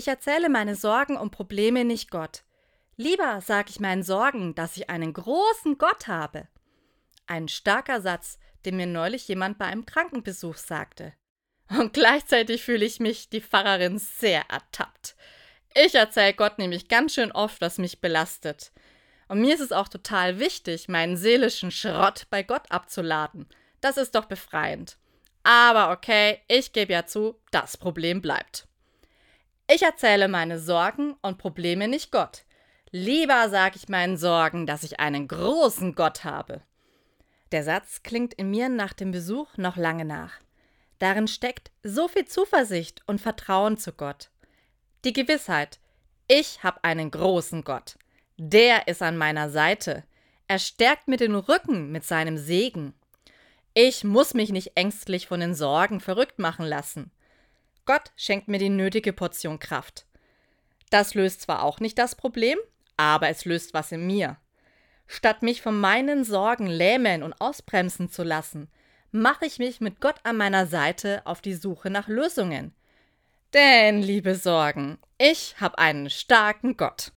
Ich erzähle meine Sorgen und Probleme nicht Gott. Lieber sage ich meinen Sorgen, dass ich einen großen Gott habe. Ein starker Satz, den mir neulich jemand bei einem Krankenbesuch sagte. Und gleichzeitig fühle ich mich, die Pfarrerin, sehr ertappt. Ich erzähle Gott nämlich ganz schön oft, was mich belastet. Und mir ist es auch total wichtig, meinen seelischen Schrott bei Gott abzuladen. Das ist doch befreiend. Aber okay, ich gebe ja zu, das Problem bleibt. Ich erzähle meine Sorgen und Probleme nicht Gott. Lieber sage ich meinen Sorgen, dass ich einen großen Gott habe. Der Satz klingt in mir nach dem Besuch noch lange nach. Darin steckt so viel Zuversicht und Vertrauen zu Gott. Die Gewissheit, ich habe einen großen Gott. Der ist an meiner Seite. Er stärkt mir den Rücken mit seinem Segen. Ich muss mich nicht ängstlich von den Sorgen verrückt machen lassen. Gott schenkt mir die nötige Portion Kraft. Das löst zwar auch nicht das Problem, aber es löst was in mir. Statt mich von meinen Sorgen lähmen und ausbremsen zu lassen, mache ich mich mit Gott an meiner Seite auf die Suche nach Lösungen. Denn, liebe Sorgen, ich habe einen starken Gott.